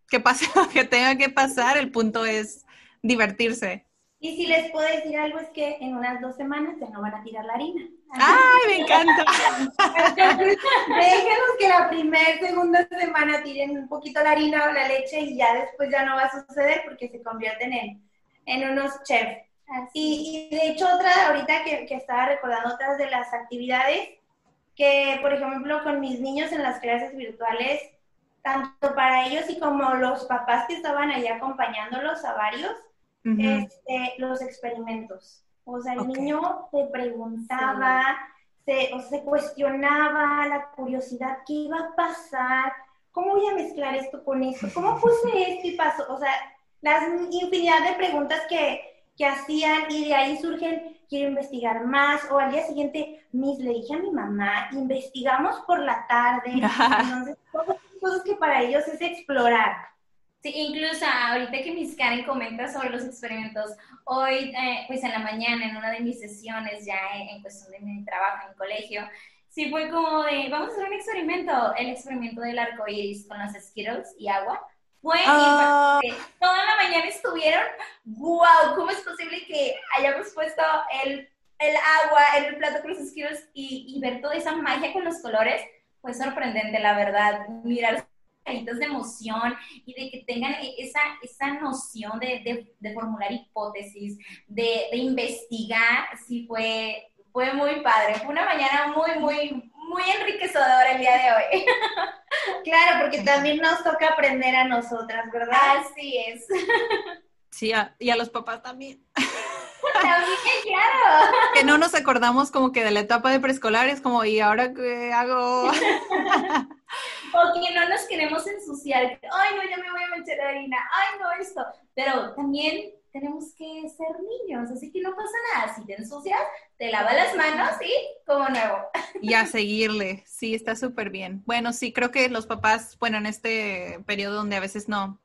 que pase [laughs] lo que tenga que pasar, el punto es divertirse. Y si les puedo decir algo es que en unas dos semanas ya no van a tirar la harina. ¡Ay, me encanta! [laughs] Déjenos que la primera, segunda semana tiren un poquito la harina o la leche y ya después ya no va a suceder porque se convierten en, en unos chefs. Y, y de hecho otra, ahorita que, que estaba recordando otras de las actividades, que por ejemplo con mis niños en las clases virtuales, tanto para ellos y como los papás que estaban ahí acompañándolos a varios, este, los experimentos. O sea, el niño te preguntaba, se, o se cuestionaba la curiosidad, ¿qué iba a pasar? ¿Cómo voy a mezclar esto con esto? ¿Cómo [laughs] puse esto y pasó? O sea, las infinidad de preguntas que, que hacían y de ahí surgen, quiero investigar más, o al día siguiente, Miss, le dije a mi mamá, investigamos por la tarde. [laughs] Entonces, cosas que para ellos es explorar. Sí, incluso ahorita que Miss Karen comenta sobre los experimentos, hoy, eh, pues en la mañana, en una de mis sesiones, ya en, en cuestión de mi trabajo en colegio, sí fue como de, vamos a hacer un experimento, el experimento del arco iris con los Skittles y agua. Fue impactante. Toda la mañana estuvieron, wow, ¿cómo es posible que hayamos puesto el, el agua en el plato con los Skittles y, y ver toda esa magia con los colores? Fue sorprendente, la verdad. Mirar sus caritas de emoción y de que tengan esa, esa noción de, de, de formular hipótesis, de, de investigar, sí fue, fue muy padre. Fue una mañana muy, muy, muy enriquecedora el día de hoy. [laughs] Claro, porque también nos toca aprender a nosotras, ¿verdad? Así es. Sí, a- y a los papás también. [laughs] [laughs] Claro. Que no nos acordamos como que de la etapa de preescolar, es como, ¿y ahora qué hago? [laughs] O que no nos queremos ensuciar. Ay, no, ya me voy a manchar de harina. Ay, no, esto. Pero también tenemos que ser niños, así que no pasa nada. Si te ensucias, te lavas las manos y como nuevo. Y a seguirle, sí, está súper bien. Bueno, sí, creo que los papás, bueno, en este periodo donde a veces no,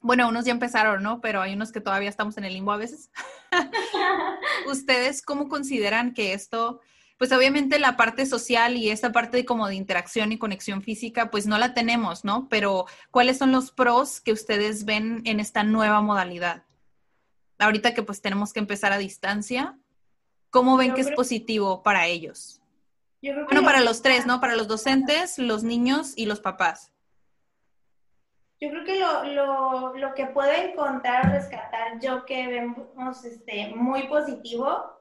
bueno, unos ya empezaron, ¿no? Pero hay unos que todavía estamos en el limbo a veces. [laughs] ¿Ustedes cómo consideran que esto, pues obviamente la parte social y esta parte de como de interacción y conexión física, pues no la tenemos, ¿no? Pero ¿cuáles son los pros que ustedes ven en esta nueva modalidad? Ahorita que pues tenemos que empezar a distancia, ¿cómo ven Yo que es positivo para ellos? Yo creo que Bueno, para los tres, ¿no? Para los docentes, los niños y los papás. Yo creo que lo, lo, lo que puedo encontrar o rescatar yo que vemos este, muy positivo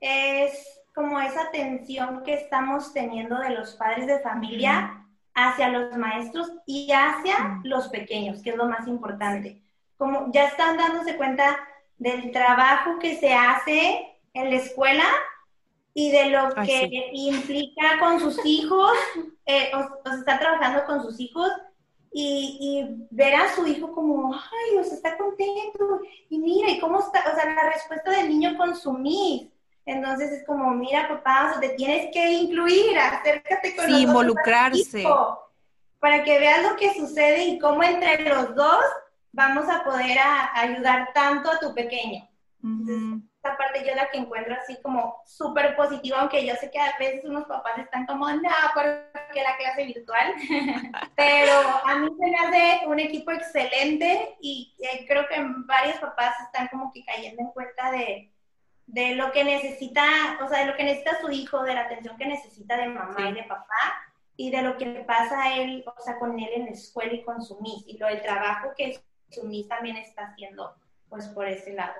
es como esa atención que estamos teniendo de los padres de familia hacia los maestros y hacia los pequeños, que es lo más importante. Como ya están dándose cuenta del trabajo que se hace en la escuela y de lo Ay, que sí. implica con sus hijos, [laughs] eh, o, o sea, está trabajando con sus hijos y, y ver a su hijo como, ay, o sea, está contento, y mira, y cómo está, o sea, la respuesta del niño con su mis. Entonces es como, mira, papá, o sea, te tienes que incluir, acércate con Sí, nosotros involucrarse. para que veas lo que sucede y cómo entre los dos vamos a poder a- ayudar tanto a tu pequeño Ujú. Esta parte yo la que encuentro así como súper positiva, aunque yo sé que a veces unos papás están como, no, porque la clase virtual, [laughs] pero a mí se me hace un equipo excelente y eh, creo que varios papás están como que cayendo en cuenta de, de lo que necesita, o sea, de lo que necesita su hijo, de la atención que necesita de mamá Sí. y de papá y de lo que le pasa a él, o sea, con él en la escuela y con su MIS y lo del trabajo que su MIS también está haciendo, pues por ese lado.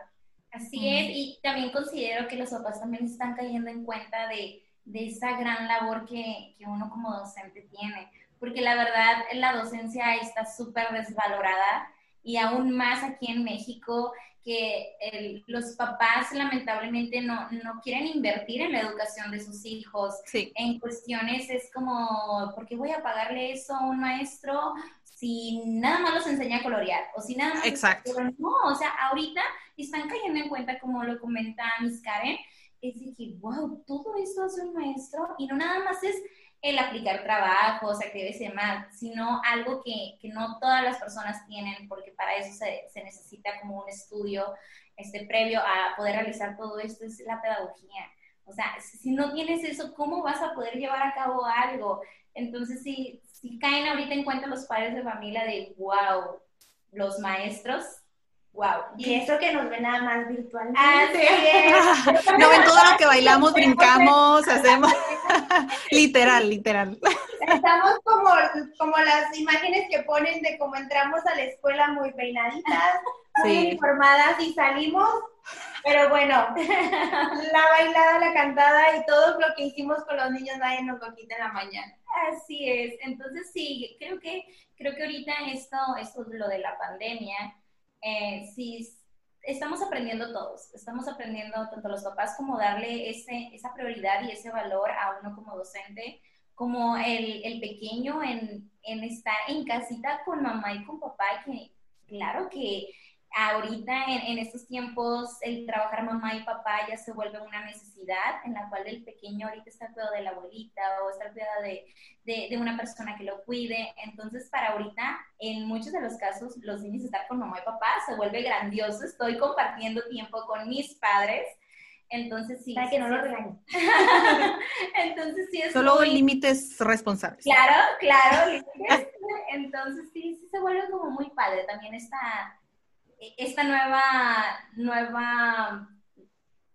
Así Mm. es, y también considero que los papás también están cayendo en cuenta de, de esa gran labor que, que uno como docente tiene, porque la verdad la docencia está súper desvalorada y aún más aquí en México que el- los papás lamentablemente no, no quieren invertir en la educación de sus hijos, Sí, en cuestiones es como, ¿por qué voy a pagarle eso a un maestro si nada más los enseña a colorear? O si nada más... Exacto. Pero no, o sea, ahorita están cayendo en cuenta, como lo comenta Miss Karen, es de que, wow, todo esto hace un maestro y no nada más es el aplicar trabajos, actividades y demás, sino algo que, que no todas las personas tienen, porque para eso se, se necesita como un estudio este, previo a poder realizar todo esto, es la pedagogía. O sea, si no tienes eso, ¿cómo vas a poder llevar a cabo algo? Entonces, si, si caen ahorita en cuenta los padres de familia de, wow, los maestros, wow. Y eso que nos ven nada más virtualmente. Así es. [laughs] no ven todo lo que bailamos, brincamos, [laughs] hacemos. [laughs] literal, literal. Estamos como, como las imágenes que ponen de cómo entramos a la escuela muy peinaditas, muy Sí. uniformadas y salimos. Pero bueno, [laughs] la bailada, la cantada y todo lo que hicimos con los niños nadie nos lo quita en la mañana. Así es. Entonces sí, creo que creo que ahorita esto, esto es lo de la pandemia, eh, sí estamos aprendiendo todos, estamos aprendiendo tanto los papás como darle ese, esa prioridad y ese valor a uno como docente, como el, el pequeño en, en estar en casita con mamá y con papá, que claro que ahorita en, en, estos tiempos el trabajar mamá y papá ya se vuelve una necesidad en la cual el pequeño ahorita está al cuidado de la abuelita o está al cuidado de, de, de, una persona que lo cuide. Entonces, para ahorita, en muchos de los casos, los niños estar con mamá y papá se vuelve grandioso. Estoy compartiendo tiempo con mis padres. Entonces sí. Para que no lo regañen. [laughs] Entonces sí es Solo muy- límites responsables. Claro, claro. límites. Entonces sí, sí se vuelve como muy padre también esta, esta nueva, nueva,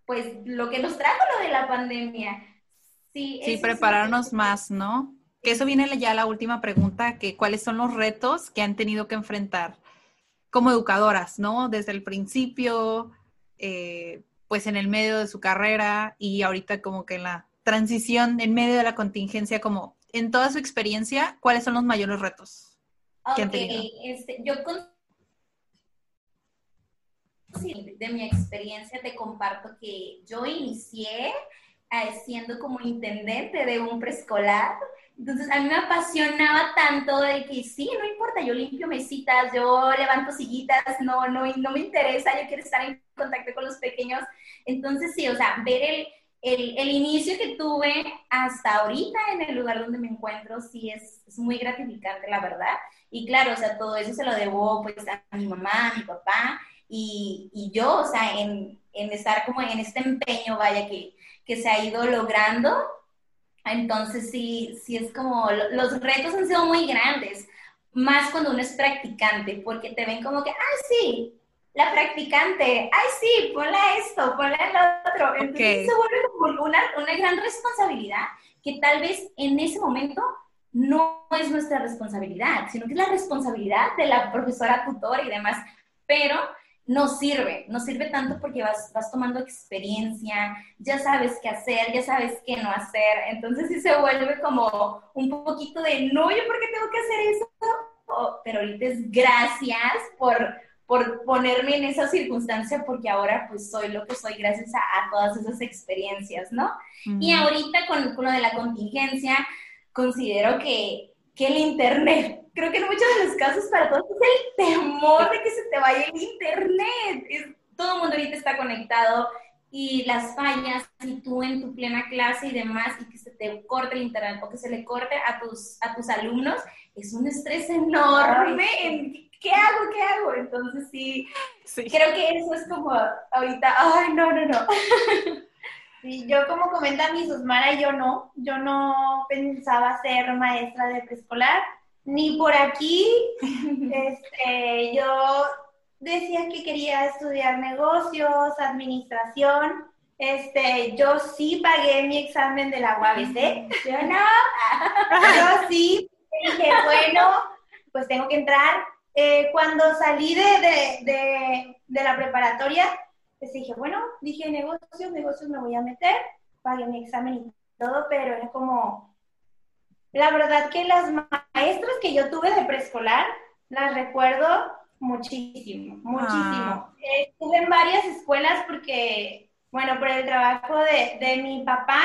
pues lo que nos trajo lo de la pandemia. Sí, prepararnos sí. más, ¿no? Que eso viene ya la última pregunta, que cuáles son los retos que han tenido que enfrentar como educadoras, ¿no? Desde el principio, eh, pues en el medio de su carrera y ahorita como que en la transición, en medio de la contingencia, como en toda su experiencia, ¿cuáles son los mayores retos? que han Ok, tenido? este, yo con... de mi experiencia te comparto que yo inicié eh, siendo como intendente de un preescolar. Entonces a mí me apasionaba tanto de que sí, no importa, yo limpio mesitas, yo levanto sillitas, no, no, no me interesa, yo quiero estar en contacto con los pequeños. Entonces sí, o sea, ver el, el, el inicio que tuve hasta ahorita en el lugar donde me encuentro, sí es, es muy gratificante, la verdad. Y claro, o sea, todo eso se lo debo pues a mi mamá, a mi papá y, y yo, o sea, en, en, estar como en este empeño, vaya, que, que se ha ido logrando. Entonces sí, sí es como, los retos han sido muy grandes, más cuando uno es practicante, porque te ven como que, ah, sí, la practicante, ay, sí, ponla esto, ponla el otro. Entonces Ok. se vuelve como una, una gran responsabilidad que tal vez en ese momento no es nuestra responsabilidad, sino que es la responsabilidad de la profesora tutora y demás, pero nos sirve, nos sirve tanto porque vas, vas tomando experiencia, ya sabes qué hacer, ya sabes qué no hacer, entonces sí se vuelve como un poquito de, no, yo por qué tengo que hacer eso, pero ahorita es gracias por, por ponerme en esa circunstancia porque ahora pues soy lo que soy gracias a, a todas esas experiencias, ¿no? Y ahorita con, con, lo de la contingencia, considero que, que, el Internet, creo que en muchos de los casos para todos es el temor de que se te vaya el Internet. Es, todo el mundo ahorita está conectado y las fallas, y tú en tu plena clase y demás, y que se te corte el Internet o que se le corte a tus, a tus alumnos, es un estrés enorme en ¿qué hago? ¿Qué hago? Entonces sí, sí, creo que eso es como ahorita, ay, no, no, no. [laughs] Sí, yo como comenta mi Susmara, yo no, yo no pensaba ser maestra de preescolar, ni por aquí, [laughs] este, yo decía que quería estudiar negocios, administración, este, yo sí pagué mi examen de la UABC, yo no, [laughs] yo sí, dije, bueno, pues tengo que entrar. Eh, cuando salí de, de, de, de la preparatoria, pues dije, bueno, dije negocios, negocios me voy a meter, pagué mi examen y todo, pero era como, la verdad que las maestras que yo tuve de preescolar, las recuerdo muchísimo, muchísimo. Ah. Eh, estuve en varias escuelas porque, bueno, por el trabajo de, de mi papá,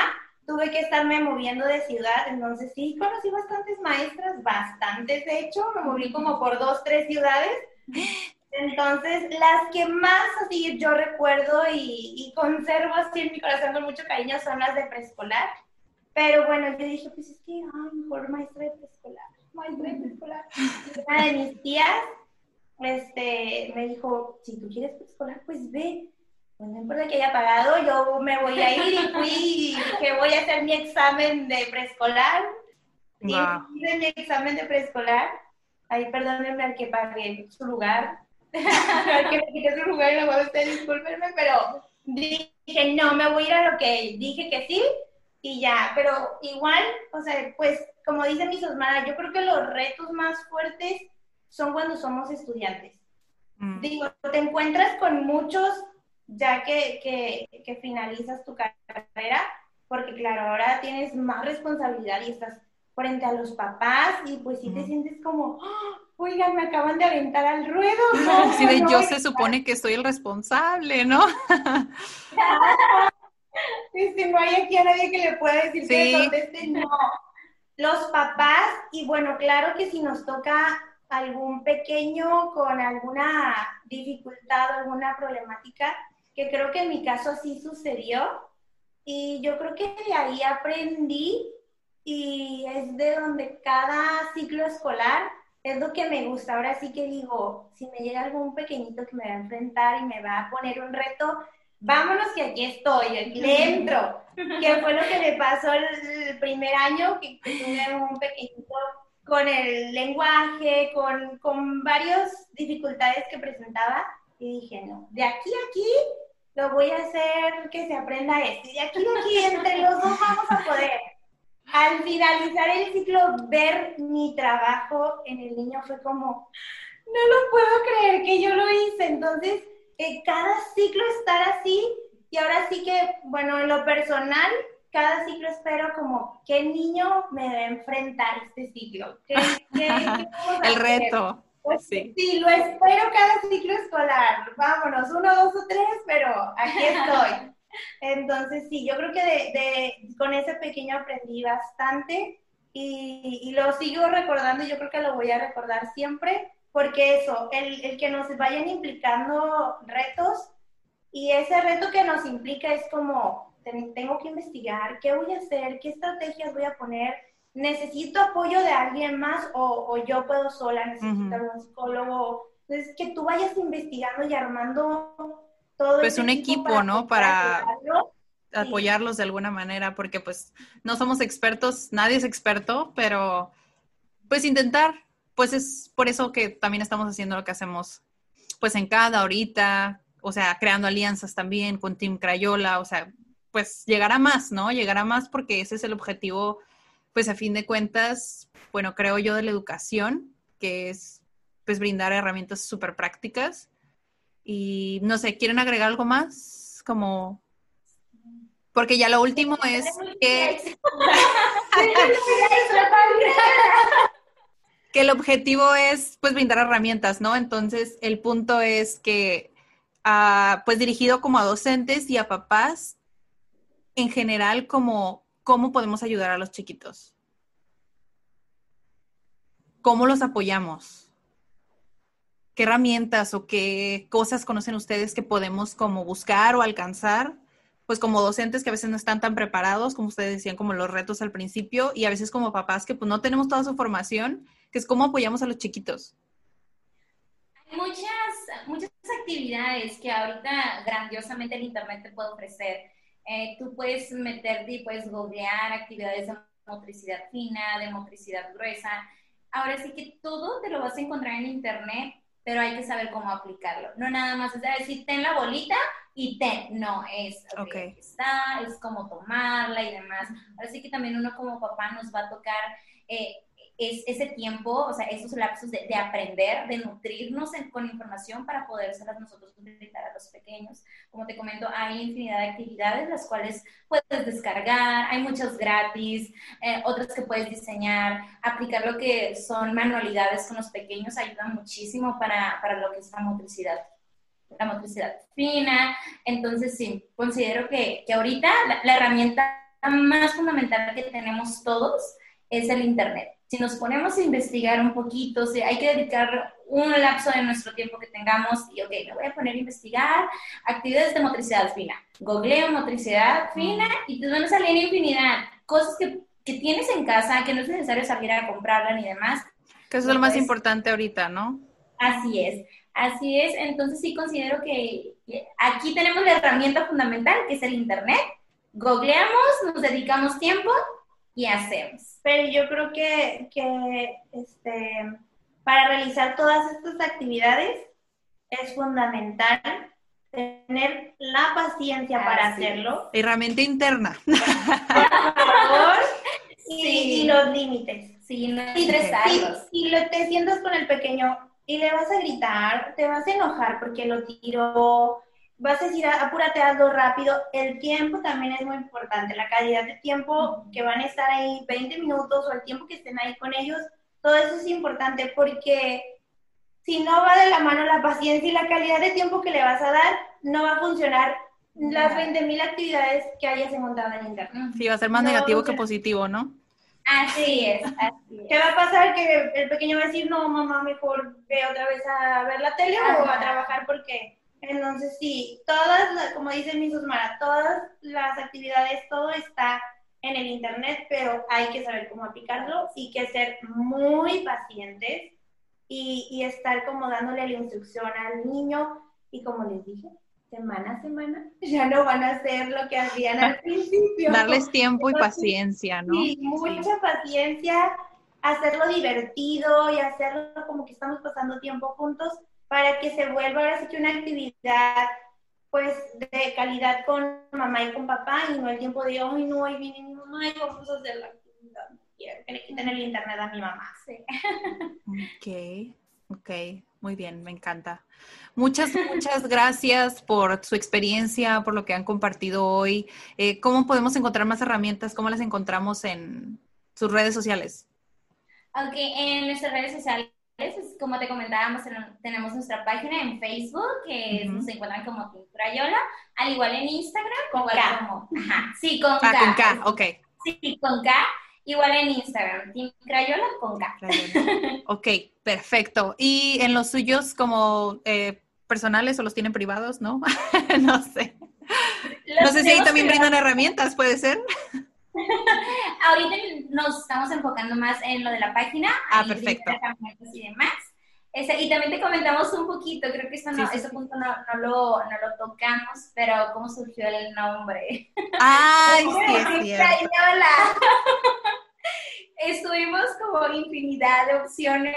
tuve que estarme moviendo de ciudad, entonces sí, conocí bastantes maestras, bastantes de hecho, me moví como por dos, tres ciudades. Entonces, las que más así yo recuerdo y, y, conservo así en mi corazón con mucho cariño son las de preescolar. Pero bueno, yo dije, pues es que, ay, mejor maestra de preescolar, maestra de preescolar. [laughs] Una de mis tías este, me dijo, si tú quieres preescolar, pues ve. Pues no importa que haya pagado, yo me voy a ir y fui que voy a hacer mi examen de preescolar. Wow. Y hice mi examen de preescolar. Ahí perdónenme al que pagué su lugar. [laughs] al que me quité su lugar y luego ustedes discúlpenme, pero dije, no, me voy a ir a lo que dije que sí y ya. Pero igual, o sea, pues como dice mi Sosmara, yo creo que los retos más fuertes son cuando somos estudiantes. Mm. Digo, te encuentras con muchos ya que, que, que, finalizas tu carrera, porque claro, ahora tienes más responsabilidad y estás frente a los papás y pues sí te sientes como, oh, oigan, me acaban de aventar al ruedo. [laughs] No, sí, de no, yo se supone que soy el responsable, ¿no? [laughs] este, no hay aquí a nadie que le pueda decir sí. que conteste, no. Los papás, y bueno, claro que si nos toca algún pequeño con alguna dificultad o alguna problemática, que creo que en mi caso así sucedió. Y yo creo que de ahí aprendí y es de donde cada ciclo escolar es lo que me gusta. Ahora sí que digo, si me llega algún pequeñito que me va a enfrentar y me va a poner un reto, vámonos que aquí estoy, aquí dentro. [laughs] que fue lo que me pasó el, primer año, que, tuve un pequeñito con el lenguaje, con, con varias dificultades que presentaba, y dije, no, de aquí a aquí lo voy a hacer que se aprenda esto, y de aquí a aquí entre los dos vamos a poder. Al finalizar el ciclo, ver mi trabajo en el niño fue como, no lo puedo creer que yo lo hice. Entonces, eh, cada ciclo estar así, y ahora sí que, bueno, en lo personal, cada ciclo espero como, ¿qué niño me debe enfrentar este ciclo? ¿Qué, [laughs] el reto. Pues sí. sí, lo espero cada ciclo escolar. Vámonos, uno, dos o tres, pero aquí estoy. Entonces, sí, yo creo que de, con ese pequeño aprendí bastante y, y, lo sigo recordando yo creo que lo voy a recordar siempre, porque eso, el, el que nos vayan implicando retos y ese reto que nos implica es como, tengo que investigar, qué voy a hacer, qué estrategias voy a poner, necesito apoyo de alguien más o, o yo puedo sola, necesito un psicólogo. Entonces, que tú vayas investigando y armando todo. Pues un equipo, ¿no? Para, apoyarlos de alguna manera, porque pues no somos expertos, nadie es experto, pero pues intentar, pues es por eso que también estamos haciendo lo que hacemos, pues en cada ahorita, o sea, creando alianzas también con Team Crayola, o sea, pues llegará más, ¿no? Llegará más porque ese es el objetivo, pues a fin de cuentas, bueno, creo yo de la educación, que es pues brindar herramientas súper prácticas. Y no sé, ¿quieren agregar algo más? Como porque ya lo último es que, que el objetivo es pues brindar herramientas, ¿no? Entonces el punto es que ah, pues dirigido como a docentes y a papás en general como cómo podemos ayudar a los chiquitos. ¿Cómo los apoyamos? ¿Qué herramientas o qué cosas conocen ustedes que podemos como buscar o alcanzar pues como docentes que a veces no están tan preparados, como ustedes decían, como los retos al principio, y a veces como papás que pues no tenemos toda su formación, que es cómo apoyamos a los chiquitos. Hay muchas, muchas actividades que ahorita grandiosamente el Internet te puede ofrecer. Eh, tú puedes meterte y puedes googlear actividades de motricidad fina, de motricidad gruesa. Ahora sí que todo te lo vas a encontrar en Internet, pero hay que saber cómo aplicarlo. No nada más es decir, ten la bolita, y ten, no, es okay, está, es como tomarla y demás. Así que también uno como papá nos va a tocar eh, es ese tiempo, o sea, esos lapsos de, aprender, de nutrirnos con información para podérselas nosotros utilizar a los pequeños. Como te comento, hay infinidad de actividades las cuales puedes descargar, hay muchas gratis, eh, otras que puedes diseñar, aplicar lo que son manualidades con los pequeños ayuda muchísimo para, para lo que es la motricidad la motricidad fina. Entonces, sí, considero que, que ahorita la, herramienta más fundamental que tenemos todos es el Internet. Si nos ponemos a investigar un poquito, si hay que dedicar un lapso de nuestro tiempo que tengamos y, ok, me voy a poner a investigar actividades de motricidad fina. Googleo motricidad fina y te van a salir infinidad. Cosas que, que tienes en casa, que no es necesario salir a comprarla ni demás. Que eso es lo más importante ahorita, ¿no? Así es. Así es, entonces sí considero que aquí tenemos la herramienta fundamental que es el Internet. Googleamos, nos dedicamos tiempo y hacemos. Pero yo creo que, que este, para realizar todas estas actividades es fundamental tener la paciencia para hacerlo. Herramienta interna. Por favor. [laughs] Y, los límites. Sí, no estresarlos. Si, lo te sientas con el pequeño, y le vas a gritar, te vas a enojar porque lo tiró, vas a decir, apúrate, hazlo rápido. El tiempo también es muy importante, la calidad de tiempo que van a estar ahí 20 minutos o el tiempo que estén ahí con ellos, todo eso es importante porque si no va de la mano la paciencia y la calidad de tiempo que le vas a dar, no va a funcionar las 20.000 actividades que hayas encontrado en internet. Sí, va a ser más negativo que positivo, ¿no? Así es, así [laughs] ¿Qué va a pasar? Que el pequeño va a decir, no, mamá, mejor ve otra vez a ver la tele o a trabajar porque... Entonces, sí, todas, como dice mi Susmara, todas las actividades, todo está en el Internet, pero hay que saber cómo aplicarlo y que ser muy pacientes y, y estar como dándole la instrucción al niño y como les dije, semana a semana, [laughs] ya no van a hacer lo que hacían al [laughs] principio. Darles tiempo y paciencia, ¿no? Sí, mucha paciencia, hacerlo divertido y hacerlo como que estamos pasando tiempo juntos para que se vuelva ahora sí que una actividad pues de calidad con mamá y con papá y no el tiempo de hoy no, hoy viene mi mamá y vamos a hacer la actividad. Quiero que le quiten el internet a mi mamá. Sí. Ok, ok, muy bien, me encanta. Muchas, muchas gracias por su experiencia, por lo que han compartido hoy. Eh, ¿Cómo podemos encontrar más herramientas? ¿Cómo las encontramos en sus redes sociales? Ok, en nuestras redes sociales como te comentábamos, tenemos nuestra página en Facebook, que se encuentran como Team Crayola, al igual en Instagram, con K. Como, ajá, sí, con ah, K. con K, ok. Sí, con K, igual en Instagram, Team Crayola con K. ok, perfecto. ¿Y en los suyos como eh, personales o los tienen privados, no? [laughs] no sé. no sé si ahí también brindan herramientas, ¿puede ser? Ahorita nos estamos enfocando más en lo de la página. Ah, perfecto. Y demás. y también te comentamos un poquito, creo que eso no, ese punto no, no, lo, no, lo, tocamos, pero cómo surgió el nombre. Ay, [laughs] sí, es cierto. Estuvimos como infinidad de opciones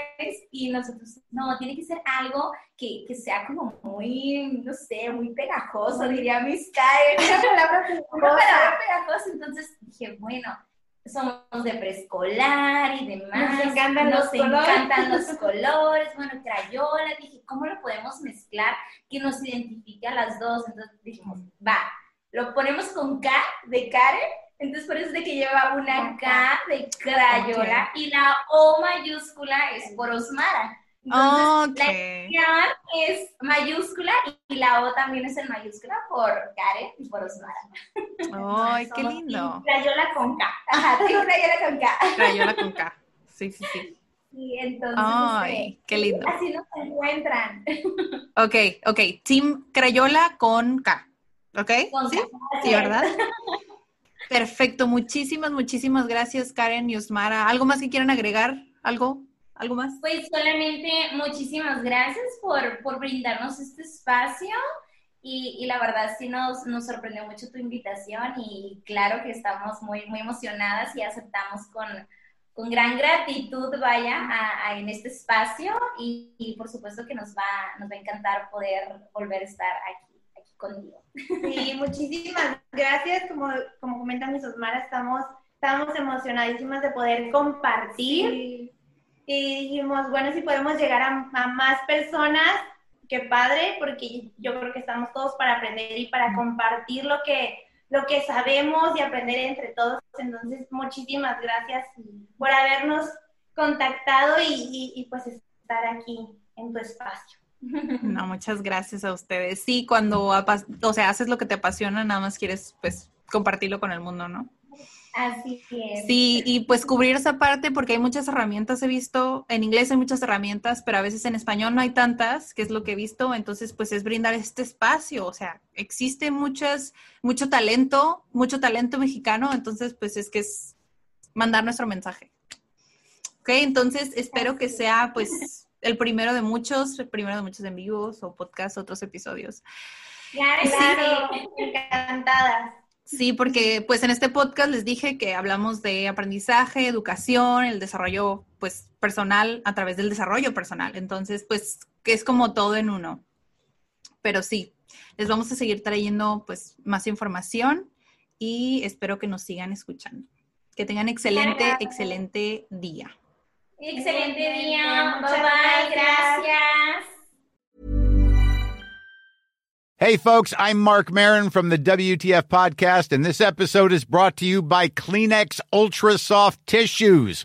y nosotros, no, tiene que ser algo que, que sea como muy, no sé, muy pegajoso, diría mis [laughs] Una palabra pegajosa. Entonces dije, bueno, somos de preescolar y demás. Nos encantan, nos los, encantan colores. los [laughs] colores. Bueno, crayola. Dije, ¿cómo lo podemos mezclar que nos identifique a las dos? Entonces dijimos, va, lo ponemos con K de Karen. Entonces por eso es de que lleva una K de crayola y la O mayúscula es por Osmara. Entonces, okay. la es mayúscula y la O también es en mayúscula por Karen y por Osmara. ¡Ay, qué lindo! Crayola con K. Ajá, tengo Crayola con K. Crayola con K. Sí, sí, sí. Y entonces, Ay, este, qué lindo. así nos encuentran. Ok, ok. Team Crayola con K. ¿Ok? Con ¿Sí? K. Sí, ¿verdad? Perfecto. Muchísimas, muchísimas gracias, Karen y Osmara. ¿Algo más que quieran agregar? ¿Algo? ¿Algo más? Pues solamente muchísimas gracias por, por brindarnos este espacio y, y, la verdad sí nos, nos sorprendió mucho tu invitación y claro que estamos muy, muy emocionadas y aceptamos con, con gran gratitud, vaya, en este espacio y, y, por supuesto que nos va, nos va a encantar poder volver a estar aquí contigo. Sí, muchísimas gracias. Como, como comentan mis Osmara, estamos, estamos emocionadísimas de poder compartir. Sí y dijimos, bueno, si podemos llegar a, a, más personas, qué padre, porque yo creo que estamos todos para aprender y para compartir lo que, lo que sabemos y aprender entre todos. Entonces, muchísimas gracias por habernos contactado y, y, y pues estar aquí en tu espacio. No, muchas gracias a ustedes. Sí, cuando, o sea, haces lo que te apasiona, nada más quieres, pues, compartirlo con el mundo, ¿no? Así es. Sí, y pues cubrir esa parte porque hay muchas herramientas, he visto, en inglés hay muchas herramientas, pero a veces en español no hay tantas, que es lo que he visto, entonces pues es brindar este espacio, o sea, existe muchas, mucho talento, mucho talento mexicano, entonces pues es que es mandar nuestro mensaje. Ok, entonces espero que sea pues el primero de muchos, el primero de muchos en vivos o podcast, otros episodios. Claro, claro, encantadas. Sí, porque pues en este podcast les dije que hablamos de aprendizaje, educación, el desarrollo pues personal a través del desarrollo personal. Entonces, pues que es como todo en uno. Pero sí, les vamos a seguir trayendo pues más información y espero que nos sigan escuchando. Que tengan excelente, excelente día. Excelente día. Bye bye. Gracias. Hey, folks, I'm Mark Marin from the WTF Podcast, and this episode is brought to you by Kleenex Ultra Soft Tissues,